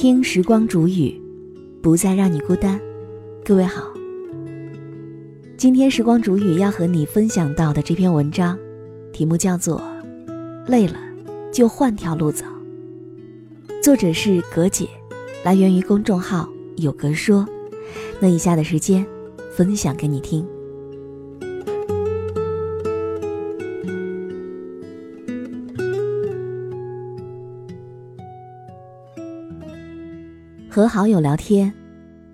听时光煮雨，不再让你孤单。各位好，今天时光煮雨要和你分享到的这篇文章，题目叫做《累了就换条路走》，作者是葛姐，来源于公众号有格说。那以下的时间，分享给你听。和好友聊天，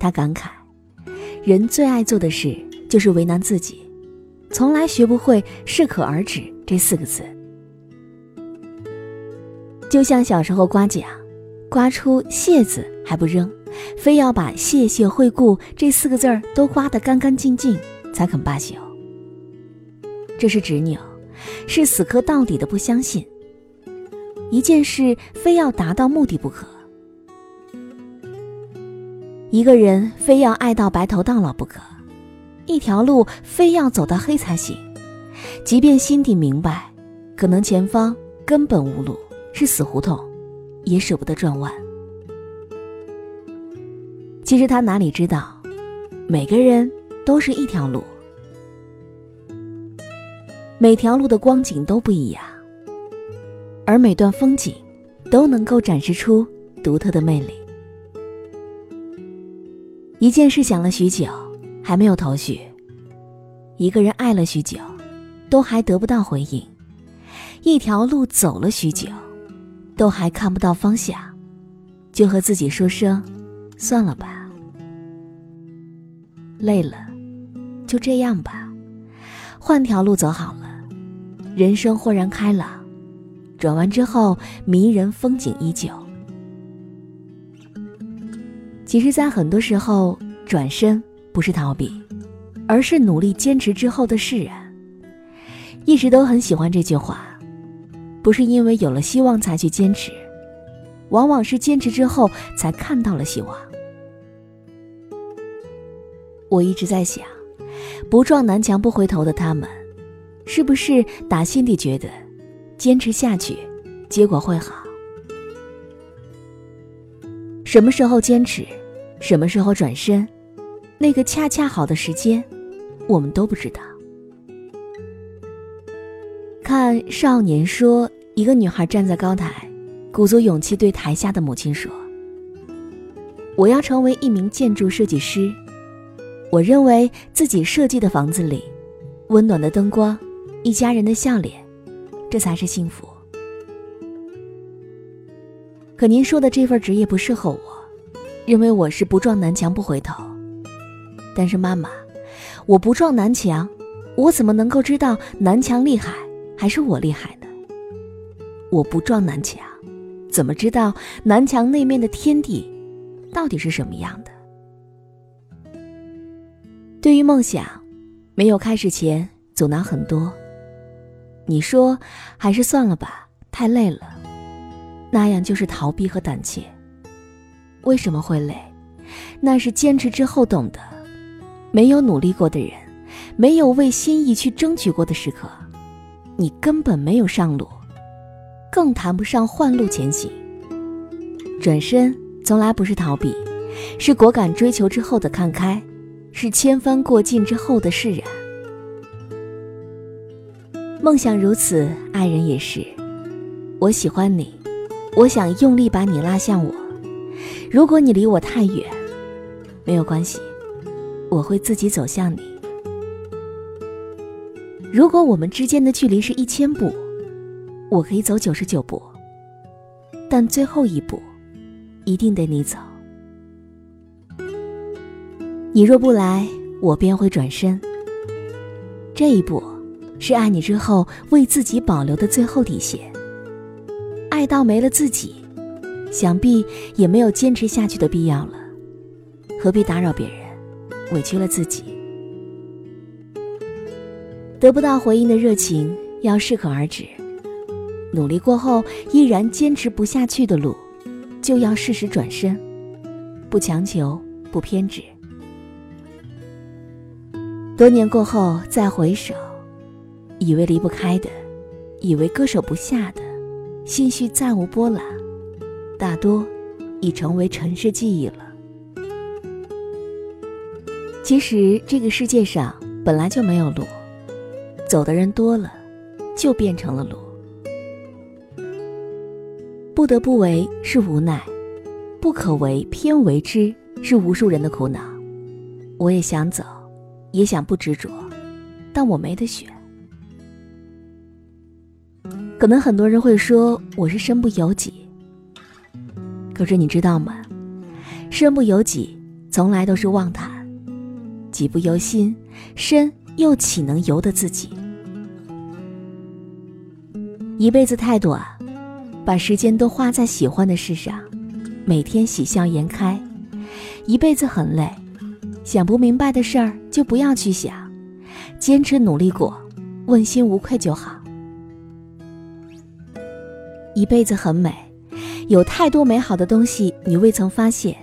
他感慨：人最爱做的事就是为难自己，从来学不会“适可而止”这四个字。就像小时候刮奖，刮出“谢”字还不扔，非要把“谢谢惠顾”这四个字儿都刮得干干净净才肯罢休。这是执拗，是死磕到底的不相信。一件事非要达到目的不可。一个人非要爱到白头到老不可，一条路非要走到黑才行。即便心底明白，可能前方根本无路，是死胡同，也舍不得转弯。其实他哪里知道，每个人都是一条路，每条路的光景都不一样，而每段风景都能够展示出独特的魅力。一件事想了许久，还没有头绪；一个人爱了许久，都还得不到回应；一条路走了许久，都还看不到方向，就和自己说声“算了吧”。累了，就这样吧，换条路走好了。人生豁然开朗，转弯之后，迷人风景依旧。其实，在很多时候，转身不是逃避，而是努力坚持之后的释然。一直都很喜欢这句话，不是因为有了希望才去坚持，往往是坚持之后才看到了希望。我一直在想，不撞南墙不回头的他们，是不是打心底觉得，坚持下去，结果会好？什么时候坚持？什么时候转身？那个恰恰好的时间，我们都不知道。看《少年说》，一个女孩站在高台，鼓足勇气对台下的母亲说：“我要成为一名建筑设计师。我认为自己设计的房子里，温暖的灯光，一家人的笑脸，这才是幸福。可您说的这份职业不适合我。”认为我是不撞南墙不回头，但是妈妈，我不撞南墙，我怎么能够知道南墙厉害还是我厉害呢？我不撞南墙，怎么知道南墙那面的天地到底是什么样的？对于梦想，没有开始前阻挠很多。你说还是算了吧，太累了，那样就是逃避和胆怯。为什么会累？那是坚持之后懂得。没有努力过的人，没有为心意去争取过的时刻，你根本没有上路，更谈不上换路前行。转身从来不是逃避，是果敢追求之后的看开，是千帆过尽之后的释然。梦想如此，爱人也是。我喜欢你，我想用力把你拉向我。如果你离我太远，没有关系，我会自己走向你。如果我们之间的距离是一千步，我可以走九十九步，但最后一步，一定得你走。你若不来，我便会转身。这一步，是爱你之后为自己保留的最后底线。爱到没了自己。想必也没有坚持下去的必要了，何必打扰别人，委屈了自己？得不到回应的热情要适可而止，努力过后依然坚持不下去的路，就要适时转身，不强求，不偏执。多年过后再回首，以为离不开的，以为割舍不下的，心绪再无波澜。大多已成为尘世记忆了。其实这个世界上本来就没有路，走的人多了，就变成了路。不得不为是无奈，不可为偏为之是无数人的苦恼。我也想走，也想不执着，但我没得选。可能很多人会说我是身不由己，可是你知道吗？身不由己从来都是妄谈，己不由心，身又岂能由得自己？一辈子太短。把时间都花在喜欢的事上，每天喜笑颜开，一辈子很累。想不明白的事儿就不要去想，坚持努力过，问心无愧就好。一辈子很美，有太多美好的东西你未曾发现。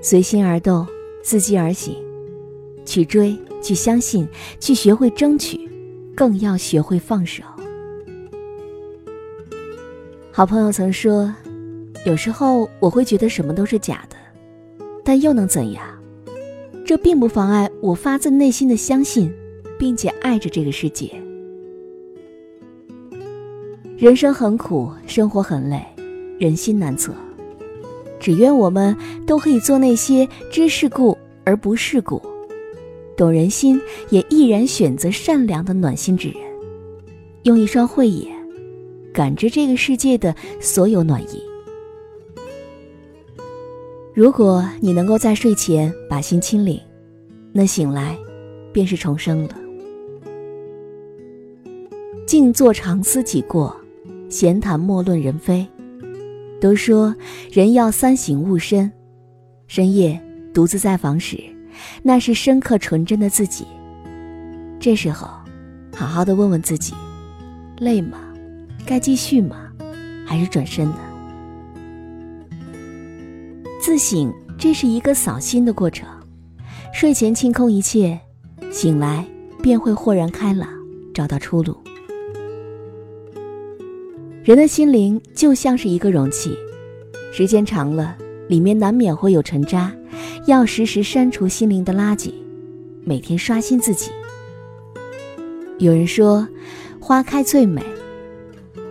随心而动，伺机而行，去追，去相信，去学会争取，更要学会放手。好朋友曾说：“有时候我会觉得什么都是假的，但又能怎样？这并不妨碍我发自内心的相信，并且爱着这个世界。人生很苦，生活很累，人心难测。只愿我们都可以做那些知世故而不世故，懂人心也毅然选择善良的暖心之人，用一双慧眼。”感知这个世界的所有暖意。如果你能够在睡前把心清理，那醒来便是重生了。静坐常思己过，闲谈莫论人非。都说人要三省吾身，深夜独自在房时，那是深刻纯真的自己。这时候，好好的问问自己，累吗？该继续吗？还是转身呢？自省，这是一个扫心的过程。睡前清空一切，醒来便会豁然开朗，找到出路。人的心灵就像是一个容器，时间长了，里面难免会有尘渣，要时时删除心灵的垃圾，每天刷新自己。有人说，花开最美。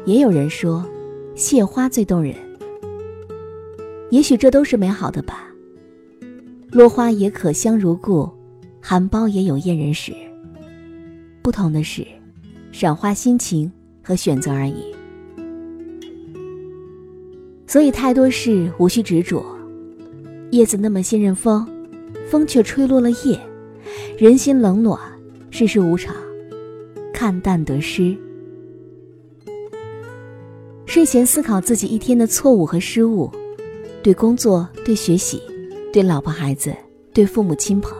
也有人说，谢花最动人。也许这都是美好的吧。落花也可香如故，含苞也有艳人时。不同的是，赏花心情和选择而已。所以太多事无需执着。叶子那么信任风，风却吹落了叶。人心冷暖，世事无常，看淡得失。睡前思考自己一天的错误和失误，对工作、对学习、对老婆孩子、对父母亲朋，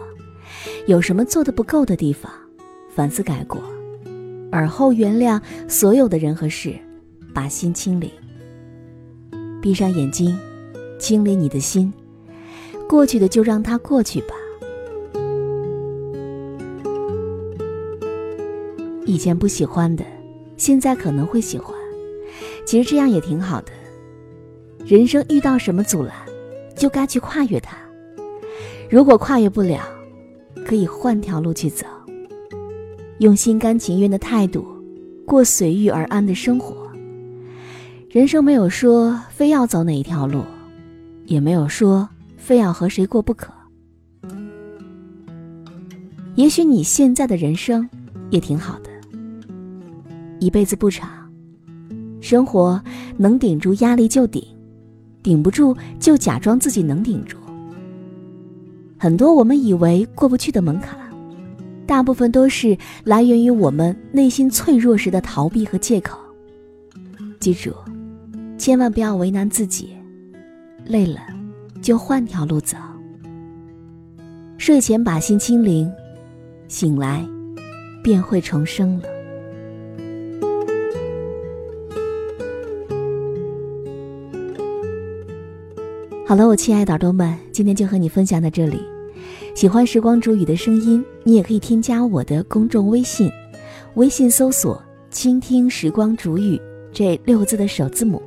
有什么做的不够的地方，反思改过，而后原谅所有的人和事，把心清理。闭上眼睛，清理你的心，过去的就让它过去吧。以前不喜欢的，现在可能会喜欢。其实这样也挺好的。人生遇到什么阻拦，就该去跨越它。如果跨越不了，可以换条路去走。用心甘情愿的态度，过随遇而安的生活。人生没有说非要走哪一条路，也没有说非要和谁过不可。也许你现在的人生也挺好的。一辈子不长。生活能顶住压力就顶，顶不住就假装自己能顶住。很多我们以为过不去的门槛，大部分都是来源于我们内心脆弱时的逃避和借口。记住，千万不要为难自己，累了就换条路走。睡前把心清零，醒来便会重生了。好了，我亲爱的耳朵们，今天就和你分享到这里。喜欢时光煮雨的声音，你也可以添加我的公众微信，微信搜索“倾听时光煮雨”这六个字的首字母，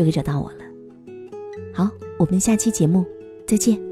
就可以找到我了。好，我们下期节目再见。